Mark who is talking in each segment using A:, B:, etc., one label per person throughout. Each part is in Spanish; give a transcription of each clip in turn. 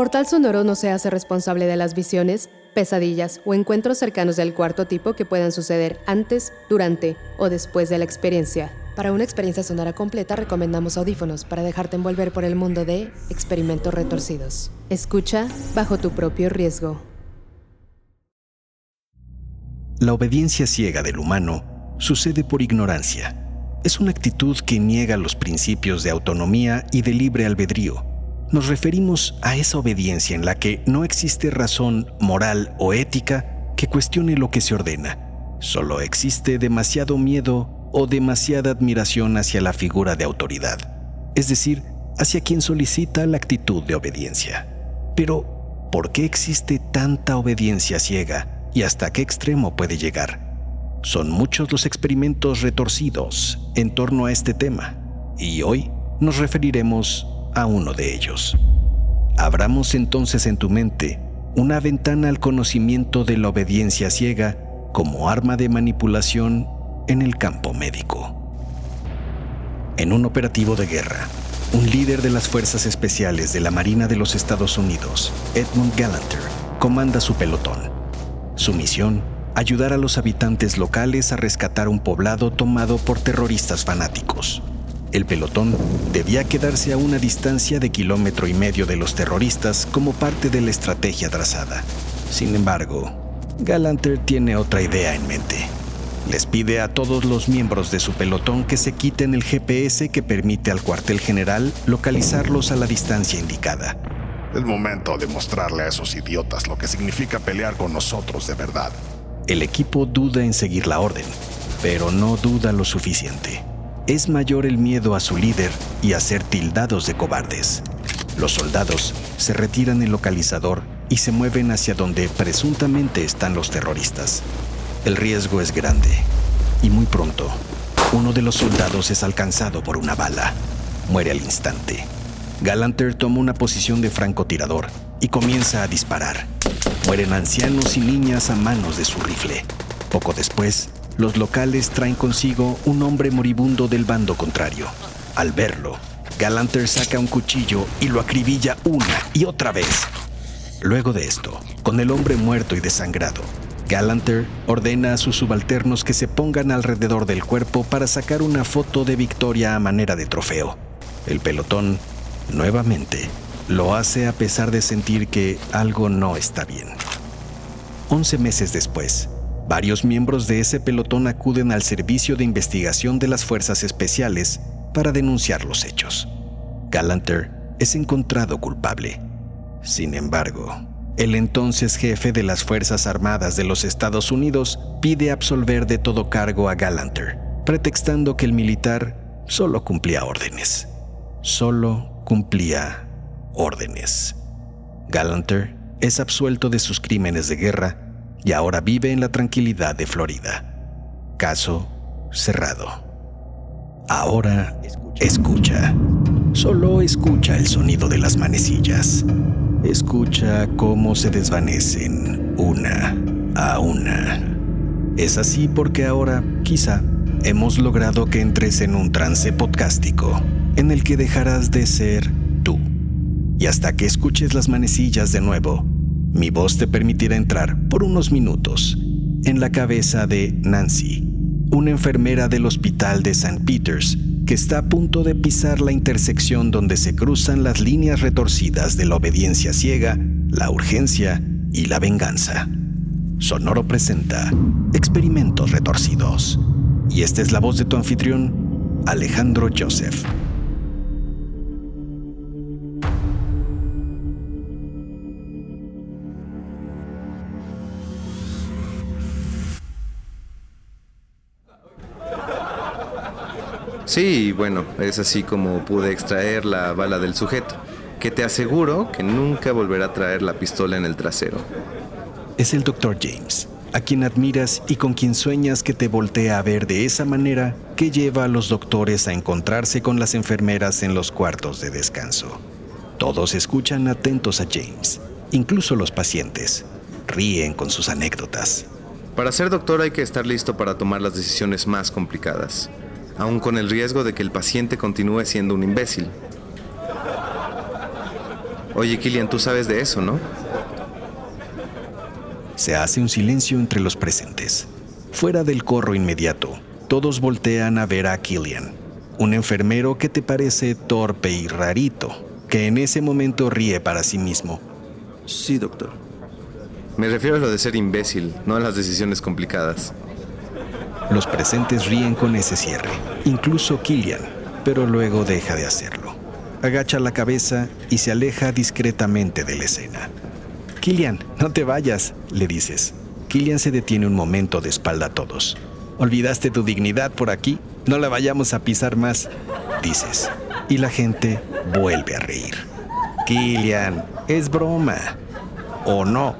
A: Portal Sonoro no se hace responsable de las visiones, pesadillas o encuentros cercanos del cuarto tipo que puedan suceder antes, durante o después de la experiencia. Para una experiencia sonora completa recomendamos audífonos para dejarte envolver por el mundo de experimentos retorcidos. Escucha bajo tu propio riesgo.
B: La obediencia ciega del humano sucede por ignorancia. Es una actitud que niega los principios de autonomía y de libre albedrío nos referimos a esa obediencia en la que no existe razón moral o ética que cuestione lo que se ordena. Solo existe demasiado miedo o demasiada admiración hacia la figura de autoridad, es decir, hacia quien solicita la actitud de obediencia. Pero, ¿por qué existe tanta obediencia ciega y hasta qué extremo puede llegar? Son muchos los experimentos retorcidos en torno a este tema, y hoy nos referiremos a uno de ellos. Abramos entonces en tu mente una ventana al conocimiento de la obediencia ciega como arma de manipulación en el campo médico. En un operativo de guerra, un líder de las Fuerzas Especiales de la Marina de los Estados Unidos, Edmund Gallanter, comanda su pelotón. Su misión, ayudar a los habitantes locales a rescatar un poblado tomado por terroristas fanáticos. El pelotón debía quedarse a una distancia de kilómetro y medio de los terroristas como parte de la estrategia trazada. Sin embargo, Galanter tiene otra idea en mente. Les pide a todos los miembros de su pelotón que se quiten el GPS que permite al cuartel general localizarlos a la distancia indicada.
C: Es momento de mostrarle a esos idiotas lo que significa pelear con nosotros de verdad.
B: El equipo duda en seguir la orden, pero no duda lo suficiente es mayor el miedo a su líder y a ser tildados de cobardes. Los soldados se retiran el localizador y se mueven hacia donde presuntamente están los terroristas. El riesgo es grande y muy pronto uno de los soldados es alcanzado por una bala. Muere al instante. Galanter toma una posición de francotirador y comienza a disparar. Mueren ancianos y niñas a manos de su rifle. Poco después, los locales traen consigo un hombre moribundo del bando contrario. Al verlo, Galanter saca un cuchillo y lo acribilla una y otra vez. Luego de esto, con el hombre muerto y desangrado, Galanter ordena a sus subalternos que se pongan alrededor del cuerpo para sacar una foto de victoria a manera de trofeo. El pelotón, nuevamente, lo hace a pesar de sentir que algo no está bien. Once meses después, Varios miembros de ese pelotón acuden al Servicio de Investigación de las Fuerzas Especiales para denunciar los hechos. Galanter es encontrado culpable. Sin embargo, el entonces jefe de las Fuerzas Armadas de los Estados Unidos pide absolver de todo cargo a Galanter, pretextando que el militar solo cumplía órdenes. Solo cumplía órdenes. Galanter es absuelto de sus crímenes de guerra y ahora vive en la tranquilidad de Florida. Caso cerrado. Ahora escucha. Solo escucha el sonido de las manecillas. Escucha cómo se desvanecen una a una. Es así porque ahora, quizá, hemos logrado que entres en un trance podcástico en el que dejarás de ser tú. Y hasta que escuches las manecillas de nuevo, mi voz te permitirá entrar por unos minutos en la cabeza de Nancy, una enfermera del hospital de St. Peters que está a punto de pisar la intersección donde se cruzan las líneas retorcidas de la obediencia ciega, la urgencia y la venganza. Sonoro presenta Experimentos Retorcidos. Y esta es la voz de tu anfitrión, Alejandro Joseph.
D: Sí, bueno, es así como pude extraer la bala del sujeto, que te aseguro que nunca volverá a traer la pistola en el trasero.
B: Es el Dr. James, a quien admiras y con quien sueñas que te voltea a ver de esa manera que lleva a los doctores a encontrarse con las enfermeras en los cuartos de descanso. Todos escuchan atentos a James, incluso los pacientes. Ríen con sus anécdotas.
D: Para ser doctor hay que estar listo para tomar las decisiones más complicadas, aun con el riesgo de que el paciente continúe siendo un imbécil. Oye, Killian, tú sabes de eso, ¿no?
B: Se hace un silencio entre los presentes. Fuera del corro inmediato, todos voltean a ver a Killian, un enfermero que te parece torpe y rarito, que en ese momento ríe para sí mismo.
E: Sí, doctor.
D: Me refiero a lo de ser imbécil, no a las decisiones complicadas.
B: Los presentes ríen con ese cierre, incluso Killian, pero luego deja de hacerlo. Agacha la cabeza y se aleja discretamente de la escena. Killian, no te vayas, le dices. Killian se detiene un momento de espalda a todos. ¿Olvidaste tu dignidad por aquí? No la vayamos a pisar más, dices. Y la gente vuelve a reír. Killian, es broma. ¿O no?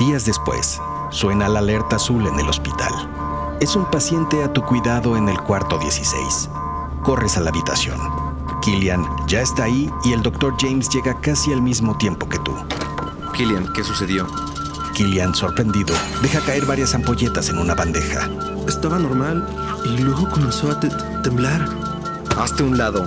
B: Días después, suena la alerta azul en el hospital. Es un paciente a tu cuidado en el cuarto 16. Corres a la habitación. Killian ya está ahí y el Dr. James llega casi al mismo tiempo que tú.
D: Killian, ¿qué sucedió?
B: Killian, sorprendido, deja caer varias ampolletas en una bandeja.
E: Estaba normal y luego comenzó a temblar.
D: Hazte un lado.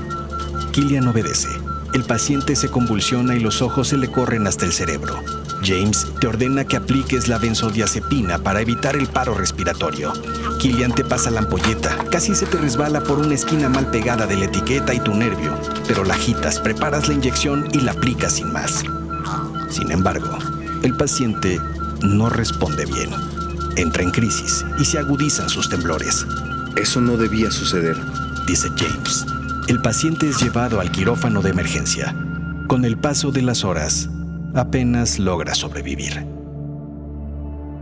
B: Killian obedece. El paciente se convulsiona y los ojos se le corren hasta el cerebro. James te ordena que apliques la benzodiazepina para evitar el paro respiratorio. Killian te pasa la ampolleta, casi se te resbala por una esquina mal pegada de la etiqueta y tu nervio, pero la agitas, preparas la inyección y la aplicas sin más. Sin embargo, el paciente no responde bien. Entra en crisis y se agudizan sus temblores.
D: Eso no debía suceder,
B: dice James. El paciente es llevado al quirófano de emergencia. Con el paso de las horas, apenas logra sobrevivir.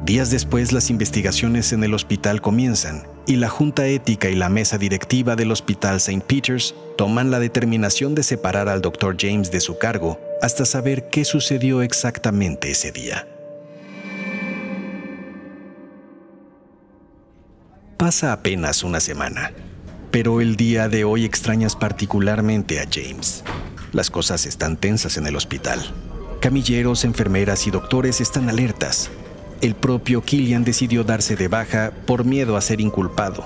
B: Días después las investigaciones en el hospital comienzan y la Junta Ética y la Mesa Directiva del Hospital St. Peter's toman la determinación de separar al Dr. James de su cargo hasta saber qué sucedió exactamente ese día. Pasa apenas una semana, pero el día de hoy extrañas particularmente a James. Las cosas están tensas en el hospital. Camilleros, enfermeras y doctores están alertas. El propio Killian decidió darse de baja por miedo a ser inculpado.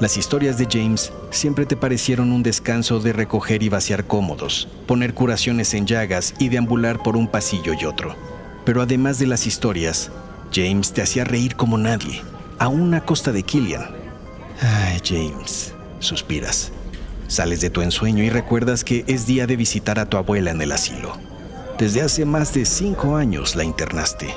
B: Las historias de James siempre te parecieron un descanso de recoger y vaciar cómodos, poner curaciones en llagas y deambular por un pasillo y otro. Pero además de las historias, James te hacía reír como nadie, aún a costa de Killian. Ay, James, suspiras. Sales de tu ensueño y recuerdas que es día de visitar a tu abuela en el asilo. Desde hace más de cinco años la internaste.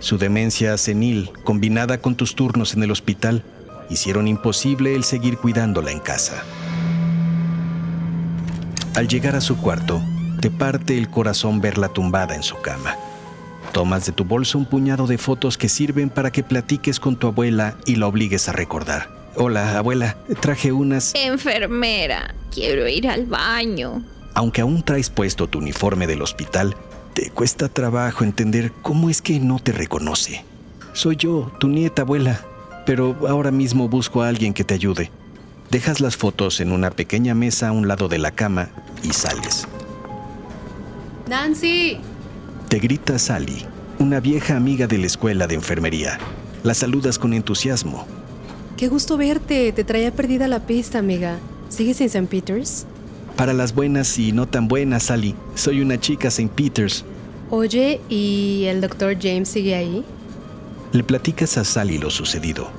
B: Su demencia senil, combinada con tus turnos en el hospital, hicieron imposible el seguir cuidándola en casa. Al llegar a su cuarto, te parte el corazón verla tumbada en su cama. Tomas de tu bolso un puñado de fotos que sirven para que platiques con tu abuela y la obligues a recordar. Hola, abuela, traje unas...
F: Enfermera, quiero ir al baño.
B: Aunque aún traes puesto tu uniforme del hospital, te cuesta trabajo entender cómo es que no te reconoce. Soy yo, tu nieta abuela, pero ahora mismo busco a alguien que te ayude. Dejas las fotos en una pequeña mesa a un lado de la cama y sales.
A: ¡Nancy!
B: Te grita Sally, una vieja amiga de la escuela de enfermería. La saludas con entusiasmo.
A: Qué gusto verte. Te traía perdida la pista, amiga. ¿Sigues en St. Peters?
B: Para las buenas y no tan buenas, Sally. Soy una chica St. Peters.
A: Oye, ¿y el doctor James sigue ahí?
B: Le platicas a Sally lo sucedido.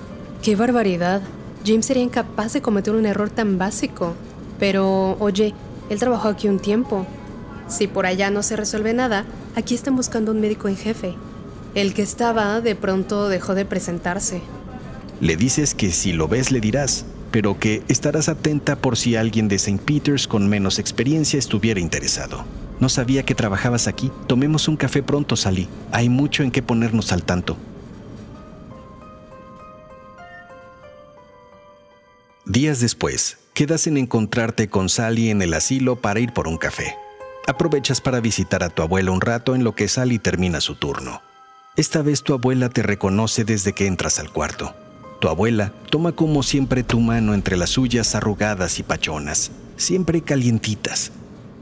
A: ¡Qué barbaridad! James sería incapaz de cometer un error tan básico. Pero, oye, él trabajó aquí un tiempo. Si por allá no se resuelve nada, aquí están buscando un médico en jefe. El que estaba de pronto dejó de presentarse.
B: Le dices que si lo ves le dirás, pero que estarás atenta por si alguien de St. Peters con menos experiencia estuviera interesado. No sabía que trabajabas aquí. Tomemos un café pronto, Sally. Hay mucho en qué ponernos al tanto. Días después, quedas en encontrarte con Sally en el asilo para ir por un café. Aprovechas para visitar a tu abuela un rato en lo que Sally termina su turno. Esta vez tu abuela te reconoce desde que entras al cuarto. Tu abuela toma como siempre tu mano entre las suyas arrugadas y pachonas, siempre calientitas.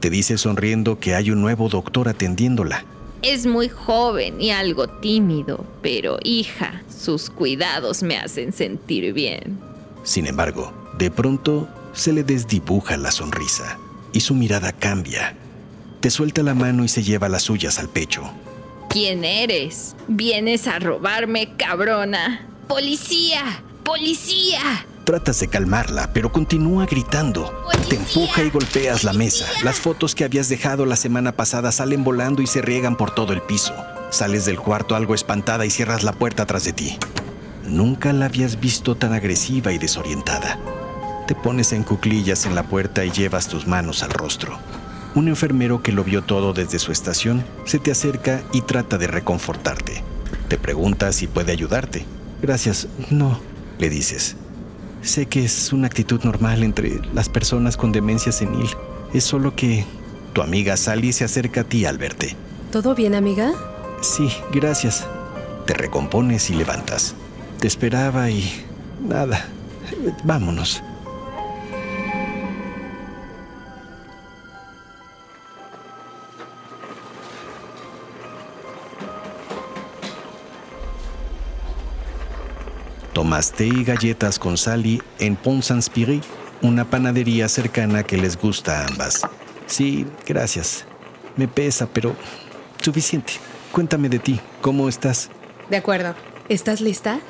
B: Te dice sonriendo que hay un nuevo doctor atendiéndola.
F: Es muy joven y algo tímido, pero hija, sus cuidados me hacen sentir bien.
B: Sin embargo, de pronto se le desdibuja la sonrisa y su mirada cambia te suelta la mano y se lleva las suyas al pecho.
F: ¿Quién eres? Vienes a robarme, cabrona. ¡Policía! ¡Policía!
B: Tratas de calmarla, pero continúa gritando. Te empuja y golpeas la mesa. Las fotos que habías dejado la semana pasada salen volando y se riegan por todo el piso. Sales del cuarto algo espantada y cierras la puerta tras de ti. Nunca la habías visto tan agresiva y desorientada. Te pones en cuclillas en la puerta y llevas tus manos al rostro. Un enfermero que lo vio todo desde su estación se te acerca y trata de reconfortarte. Te pregunta si puede ayudarte. Gracias, no, le dices. Sé que es una actitud normal entre las personas con demencia senil. Es solo que tu amiga Sally se acerca a ti al verte.
A: ¿Todo bien, amiga?
B: Sí, gracias. Te recompones y levantas. Te esperaba y... nada. Vámonos. Tomas té y galletas con Sally en Pont Saint-Spirit, una panadería cercana que les gusta a ambas. Sí, gracias. Me pesa, pero suficiente. Cuéntame de ti. ¿Cómo estás?
A: De acuerdo. ¿Estás lista?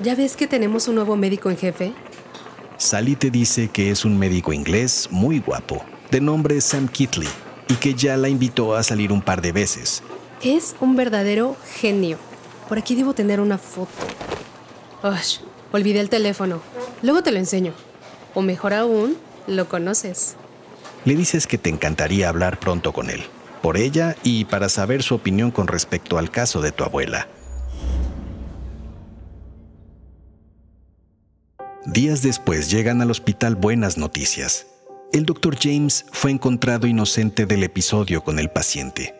A: ¿Ya ves que tenemos un nuevo médico en jefe?
B: Sally te dice que es un médico inglés muy guapo, de nombre Sam Kitley, y que ya la invitó a salir un par de veces.
A: Es un verdadero genio. Por aquí debo tener una foto. Olvidé el teléfono. Luego te lo enseño. O mejor aún, lo conoces.
B: Le dices que te encantaría hablar pronto con él, por ella y para saber su opinión con respecto al caso de tu abuela. Días después llegan al hospital buenas noticias. El doctor James fue encontrado inocente del episodio con el paciente.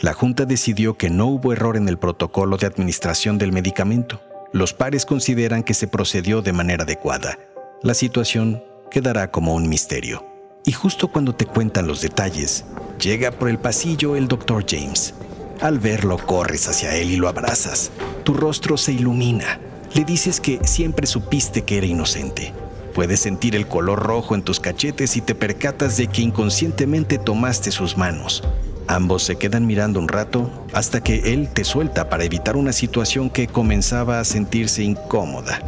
B: La Junta decidió que no hubo error en el protocolo de administración del medicamento los pares consideran que se procedió de manera adecuada. La situación quedará como un misterio. Y justo cuando te cuentan los detalles, llega por el pasillo el Dr. James. Al verlo, corres hacia él y lo abrazas. Tu rostro se ilumina. Le dices que siempre supiste que era inocente. Puedes sentir el color rojo en tus cachetes y te percatas de que inconscientemente tomaste sus manos. Ambos se quedan mirando un rato hasta que él te suelta para evitar una situación que comenzaba a sentirse incómoda.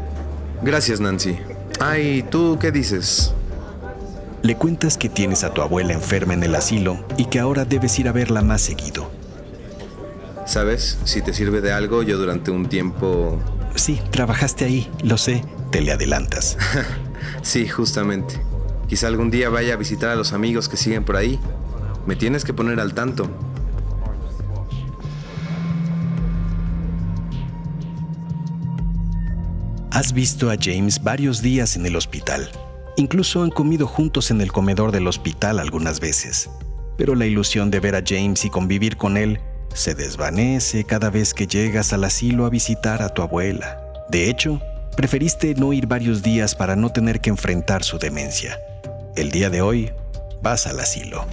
D: Gracias, Nancy. Ay, ¿tú qué dices?
B: Le cuentas que tienes a tu abuela enferma en el asilo y que ahora debes ir a verla más seguido.
D: ¿Sabes? Si te sirve de algo, yo durante un tiempo...
B: Sí, trabajaste ahí, lo sé, te le adelantas.
D: sí, justamente. Quizá algún día vaya a visitar a los amigos que siguen por ahí. Me tienes que poner al tanto.
B: Has visto a James varios días en el hospital. Incluso han comido juntos en el comedor del hospital algunas veces. Pero la ilusión de ver a James y convivir con él se desvanece cada vez que llegas al asilo a visitar a tu abuela. De hecho, preferiste no ir varios días para no tener que enfrentar su demencia. El día de hoy vas al asilo.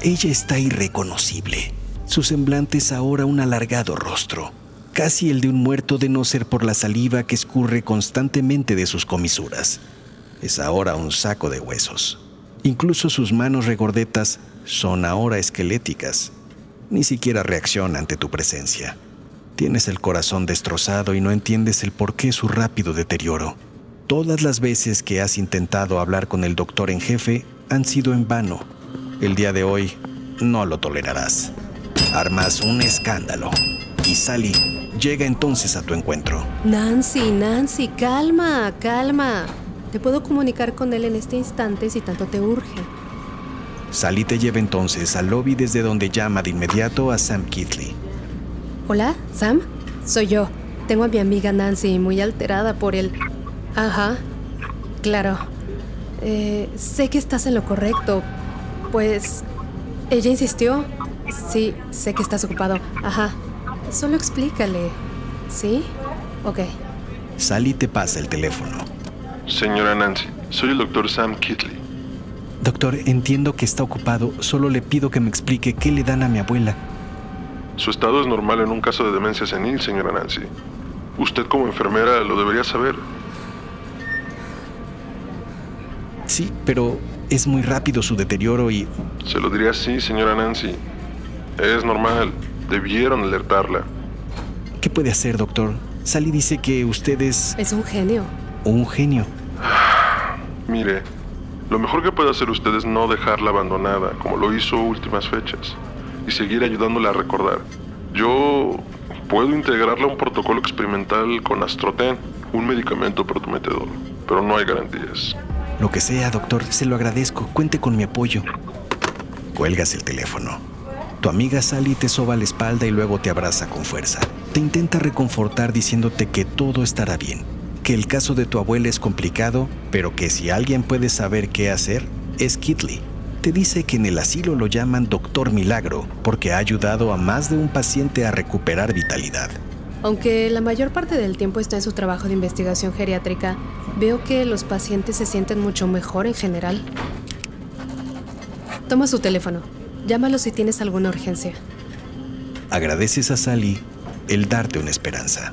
B: Ella está irreconocible. Su semblante es ahora un alargado rostro, casi el de un muerto de no ser por la saliva que escurre constantemente de sus comisuras. Es ahora un saco de huesos. Incluso sus manos regordetas son ahora esqueléticas. Ni siquiera reacciona ante tu presencia. Tienes el corazón destrozado y no entiendes el porqué su rápido deterioro. Todas las veces que has intentado hablar con el doctor en jefe han sido en vano el día de hoy no lo tolerarás. Armas un escándalo y Sally llega entonces a tu encuentro.
A: Nancy, Nancy, calma, calma. Te puedo comunicar con él en este instante si tanto te urge.
B: Sally te lleva entonces al lobby desde donde llama de inmediato a Sam Kitley.
A: Hola, Sam. Soy yo. Tengo a mi amiga Nancy muy alterada por el... Ajá. claro. Eh, sé que estás en lo correcto. Pues... Ella insistió. Sí, sé que estás ocupado. Ajá. Solo explícale. ¿Sí? Ok.
B: Sally te pasa el teléfono.
G: Señora Nancy, soy el doctor Sam Kitley.
B: Doctor, entiendo que está ocupado. Solo le pido que me explique qué le dan a mi abuela.
G: Su estado es normal en un caso de demencia senil, señora Nancy. Usted como enfermera lo debería saber.
B: Sí, pero es muy rápido su deterioro y...
G: Se lo diría así, señora Nancy. Es normal. Debieron alertarla.
B: ¿Qué puede hacer, doctor? Sally dice que usted es...
A: Es un genio.
B: Un genio.
G: Mire, lo mejor que puede hacer usted es no dejarla abandonada, como lo hizo últimas fechas, y seguir ayudándola a recordar. Yo puedo integrarla a un protocolo experimental con Astroten, un medicamento prometedor, pero no hay garantías.
B: Lo que sea, doctor, se lo agradezco. Cuente con mi apoyo. Cuelgas el teléfono. Tu amiga Sally te soba la espalda y luego te abraza con fuerza. Te intenta reconfortar diciéndote que todo estará bien, que el caso de tu abuela es complicado, pero que si alguien puede saber qué hacer, es Kitley. Te dice que en el asilo lo llaman Doctor Milagro porque ha ayudado a más de un paciente a recuperar vitalidad.
A: Aunque la mayor parte del tiempo está en su trabajo de investigación geriátrica, veo que los pacientes se sienten mucho mejor en general. Toma su teléfono. Llámalo si tienes alguna urgencia.
B: Agradeces a Sally el darte una esperanza.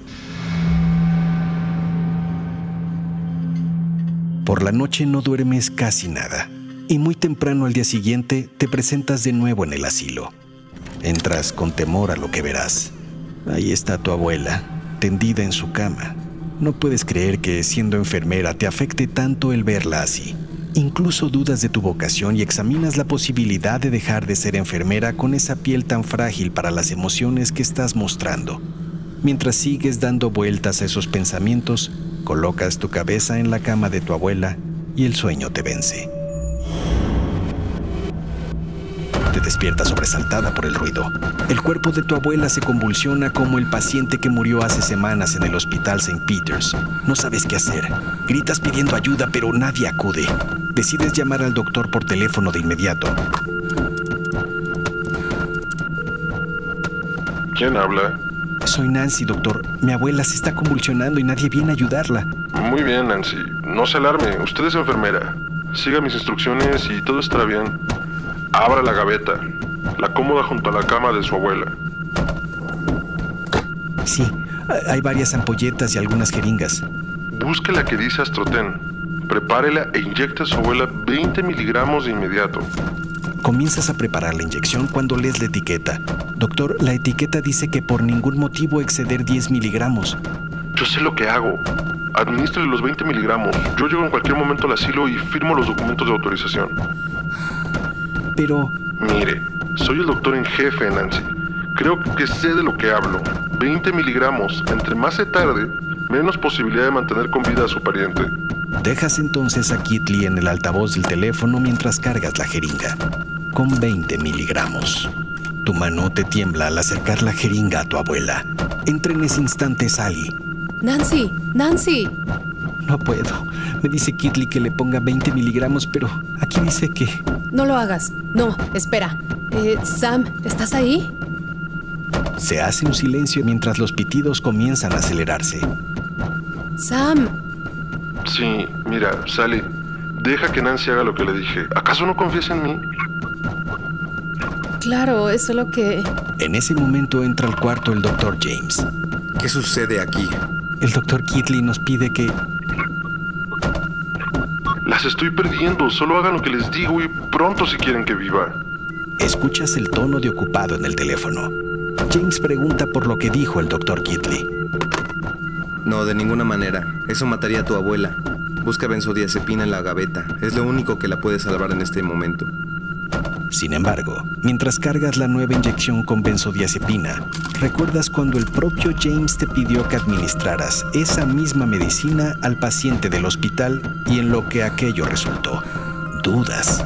B: Por la noche no duermes casi nada y muy temprano al día siguiente te presentas de nuevo en el asilo. Entras con temor a lo que verás. Ahí está tu abuela, tendida en su cama. No puedes creer que siendo enfermera te afecte tanto el verla así. Incluso dudas de tu vocación y examinas la posibilidad de dejar de ser enfermera con esa piel tan frágil para las emociones que estás mostrando. Mientras sigues dando vueltas a esos pensamientos, colocas tu cabeza en la cama de tu abuela y el sueño te vence. Te despiertas sobresaltada por el ruido. El cuerpo de tu abuela se convulsiona como el paciente que murió hace semanas en el hospital St. Peters. No sabes qué hacer. Gritas pidiendo ayuda, pero nadie acude. Decides llamar al doctor por teléfono de inmediato.
G: ¿Quién habla?
B: Soy Nancy, doctor. Mi abuela se está convulsionando y nadie viene a ayudarla.
G: Muy bien, Nancy. No se alarme. Usted es enfermera. Siga mis instrucciones y todo estará bien. Abra la gaveta. La cómoda junto a la cama de su abuela.
B: Sí, hay varias ampolletas y algunas jeringas.
G: Busque la que dice Astroten. Prepárela e inyecte a su abuela 20 miligramos de inmediato.
B: Comienzas a preparar la inyección cuando lees la etiqueta. Doctor, la etiqueta dice que por ningún motivo exceder 10 miligramos.
G: Yo sé lo que hago. Administrele los 20 miligramos. Yo llego en cualquier momento al asilo y firmo los documentos de autorización.
B: Pero...
G: Mire, soy el doctor en jefe, Nancy. Creo que sé de lo que hablo. 20 miligramos. Entre más se tarde, menos posibilidad de mantener con vida a su pariente.
B: Dejas entonces a Kitley en el altavoz del teléfono mientras cargas la jeringa. Con 20 miligramos. Tu mano te tiembla al acercar la jeringa a tu abuela. Entra en ese instante Sally.
A: Nancy, Nancy.
B: No puedo. Me dice Kitley que le ponga 20 miligramos, pero aquí dice que...
A: No lo hagas. No, espera. Eh, Sam, ¿estás ahí?
B: Se hace un silencio mientras los pitidos comienzan a acelerarse.
A: Sam.
G: Sí, mira, Sally, deja que Nancy haga lo que le dije. ¿Acaso no confías en mí?
A: Claro, es solo que...
B: En ese momento entra al cuarto el doctor James.
D: ¿Qué sucede aquí?
B: El doctor Kitley nos pide que...
G: Las estoy perdiendo. Solo hagan lo que les digo y pronto si quieren que viva.
B: Escuchas el tono de ocupado en el teléfono. James pregunta por lo que dijo el doctor Kitley.
D: No, de ninguna manera. Eso mataría a tu abuela. Busca benzodiazepina en la gaveta. Es lo único que la puede salvar en este momento.
B: Sin embargo, mientras cargas la nueva inyección con benzodiazepina, recuerdas cuando el propio James te pidió que administraras esa misma medicina al paciente del hospital y en lo que aquello resultó. Dudas.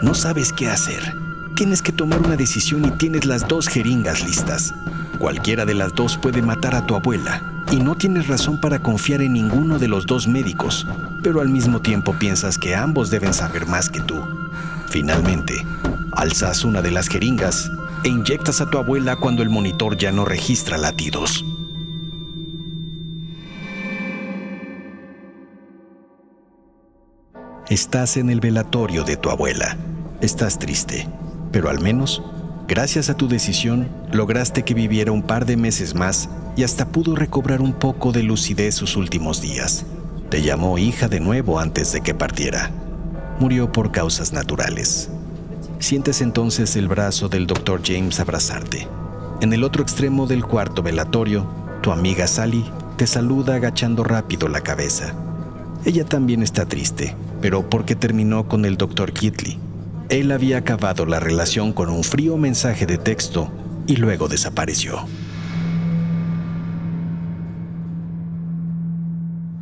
B: No sabes qué hacer. Tienes que tomar una decisión y tienes las dos jeringas listas. Cualquiera de las dos puede matar a tu abuela y no tienes razón para confiar en ninguno de los dos médicos, pero al mismo tiempo piensas que ambos deben saber más que tú. Finalmente, alzas una de las jeringas e inyectas a tu abuela cuando el monitor ya no registra latidos. Estás en el velatorio de tu abuela. Estás triste, pero al menos, gracias a tu decisión, lograste que viviera un par de meses más y hasta pudo recobrar un poco de lucidez sus últimos días. Te llamó hija de nuevo antes de que partiera. Murió por causas naturales. Sientes entonces el brazo del Dr. James abrazarte. En el otro extremo del cuarto velatorio, tu amiga Sally te saluda agachando rápido la cabeza. Ella también está triste, pero porque terminó con el Dr. Kitley. Él había acabado la relación con un frío mensaje de texto y luego desapareció.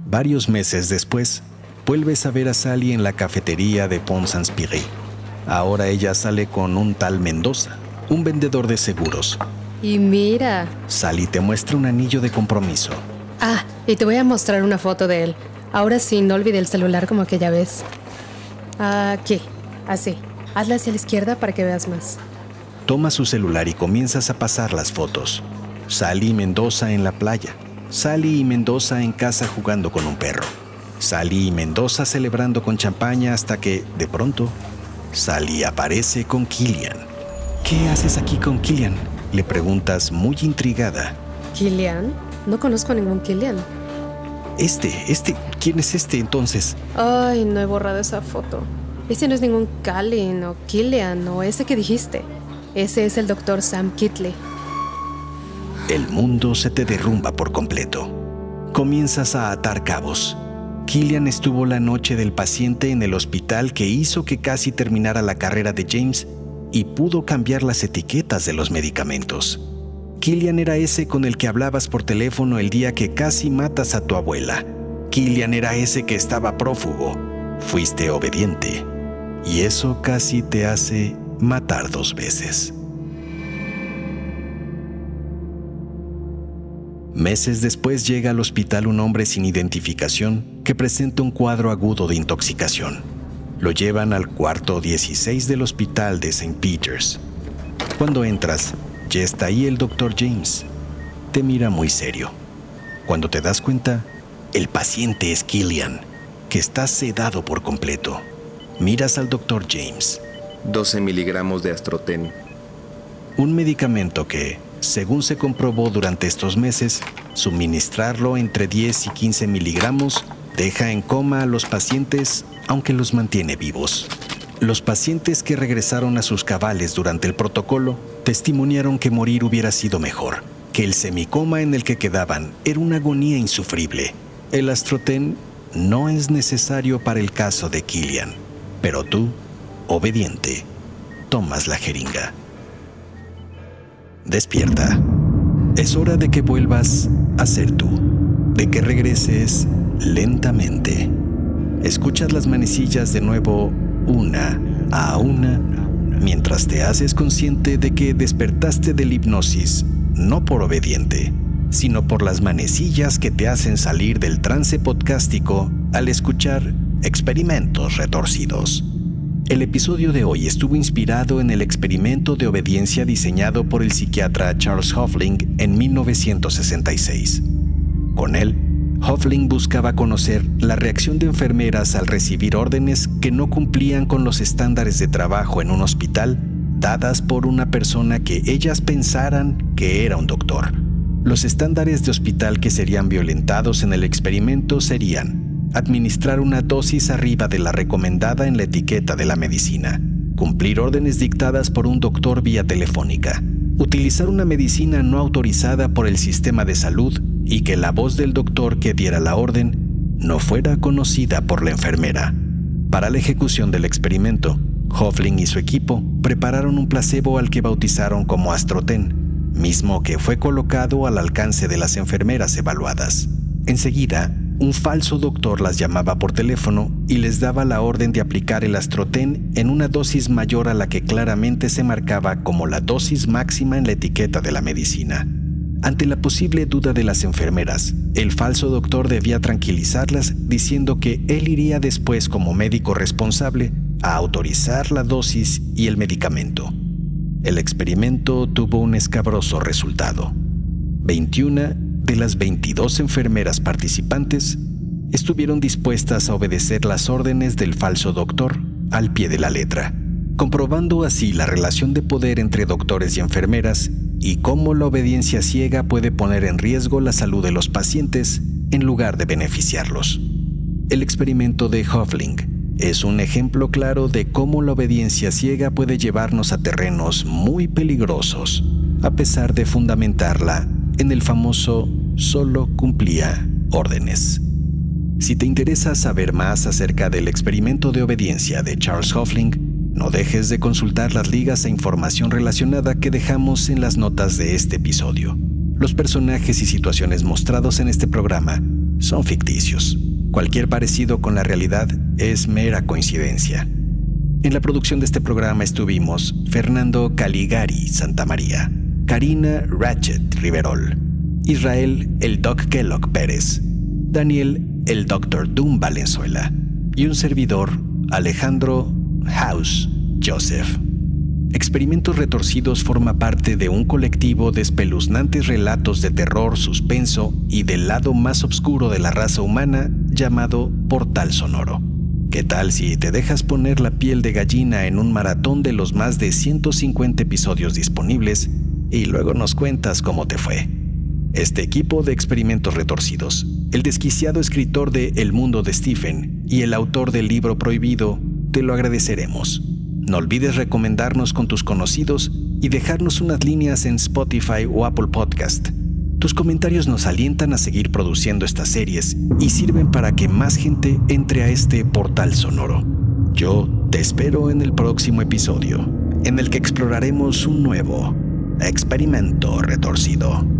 B: Varios meses después, vuelves a ver a Sally en la cafetería de Pont Saint-Spiré. Ahora ella sale con un tal Mendoza, un vendedor de seguros.
A: Y mira.
B: Sally te muestra un anillo de compromiso.
A: Ah, y te voy a mostrar una foto de él. Ahora sí, no olvide el celular como aquella vez. Aquí, así. Hazla hacia la izquierda para que veas más.
B: Toma su celular y comienzas a pasar las fotos. Sally y Mendoza en la playa. Sally y Mendoza en casa jugando con un perro. Sally y Mendoza celebrando con champaña hasta que, de pronto, Sally aparece con Killian. ¿Qué haces aquí con Killian? Le preguntas muy intrigada.
A: ¿Killian? No conozco a ningún Killian.
B: Este, este, ¿quién es este entonces?
A: Ay, no he borrado esa foto. Ese no es ningún Calin o Killian o ese que dijiste. Ese es el doctor Sam Kitley.
B: El mundo se te derrumba por completo. Comienzas a atar cabos. Killian estuvo la noche del paciente en el hospital que hizo que casi terminara la carrera de James y pudo cambiar las etiquetas de los medicamentos. Killian era ese con el que hablabas por teléfono el día que casi matas a tu abuela. Killian era ese que estaba prófugo. Fuiste obediente. Y eso casi te hace matar dos veces. Meses después llega al hospital un hombre sin identificación que presenta un cuadro agudo de intoxicación. Lo llevan al cuarto 16 del hospital de St. Peter's. Cuando entras, ya está ahí el doctor James. Te mira muy serio. Cuando te das cuenta, el paciente es Killian, que está sedado por completo. Miras al doctor James.
D: 12 miligramos de astroten.
B: Un medicamento que, según se comprobó durante estos meses, suministrarlo entre 10 y 15 miligramos deja en coma a los pacientes aunque los mantiene vivos. Los pacientes que regresaron a sus cabales durante el protocolo testimoniaron que morir hubiera sido mejor, que el semicoma en el que quedaban era una agonía insufrible. El astroten no es necesario para el caso de Killian, pero tú, obediente, tomas la jeringa. Despierta. Es hora de que vuelvas a ser tú, de que regreses lentamente. Escuchas las manecillas de nuevo una a una mientras te haces consciente de que despertaste del hipnosis, no por obediente, sino por las manecillas que te hacen salir del trance podcástico al escuchar experimentos retorcidos. El episodio de hoy estuvo inspirado en el experimento de obediencia diseñado por el psiquiatra Charles Hoffling en 1966. Con él, Hoffling buscaba conocer la reacción de enfermeras al recibir órdenes que no cumplían con los estándares de trabajo en un hospital dadas por una persona que ellas pensaran que era un doctor. Los estándares de hospital que serían violentados en el experimento serían administrar una dosis arriba de la recomendada en la etiqueta de la medicina, cumplir órdenes dictadas por un doctor vía telefónica, utilizar una medicina no autorizada por el sistema de salud y que la voz del doctor que diera la orden no fuera conocida por la enfermera. Para la ejecución del experimento, Hoffling y su equipo prepararon un placebo al que bautizaron como Astroten, mismo que fue colocado al alcance de las enfermeras evaluadas. Enseguida, un falso doctor las llamaba por teléfono y les daba la orden de aplicar el Astroten en una dosis mayor a la que claramente se marcaba como la dosis máxima en la etiqueta de la medicina. Ante la posible duda de las enfermeras, el falso doctor debía tranquilizarlas diciendo que él iría después como médico responsable a autorizar la dosis y el medicamento. El experimento tuvo un escabroso resultado. 21 de las 22 enfermeras participantes estuvieron dispuestas a obedecer las órdenes del falso doctor al pie de la letra, comprobando así la relación de poder entre doctores y enfermeras y cómo la obediencia ciega puede poner en riesgo la salud de los pacientes en lugar de beneficiarlos. El experimento de Hofling es un ejemplo claro de cómo la obediencia ciega puede llevarnos a terrenos muy peligrosos, a pesar de fundamentarla en el famoso solo cumplía órdenes. Si te interesa saber más acerca del experimento de obediencia de Charles Hofling, no dejes de consultar las ligas e información relacionada que dejamos en las notas de este episodio. Los personajes y situaciones mostrados en este programa son ficticios. Cualquier parecido con la realidad es mera coincidencia. En la producción de este programa estuvimos Fernando Caligari Santamaría, Karina Ratchet Riverol, Israel el Doc Kellogg Pérez, Daniel el Dr. Doom Valenzuela y un servidor Alejandro House Joseph. Experimentos Retorcidos forma parte de un colectivo de espeluznantes relatos de terror, suspenso y del lado más oscuro de la raza humana llamado Portal Sonoro. ¿Qué tal si te dejas poner la piel de gallina en un maratón de los más de 150 episodios disponibles y luego nos cuentas cómo te fue. Este equipo de experimentos retorcidos, el desquiciado escritor de El mundo de Stephen y el autor del libro prohibido, te lo agradeceremos. No olvides recomendarnos con tus conocidos y dejarnos unas líneas en Spotify o Apple Podcast. Tus comentarios nos alientan a seguir produciendo estas series y sirven para que más gente entre a este portal sonoro. Yo te espero en el próximo episodio, en el que exploraremos un nuevo Experimento retorcido.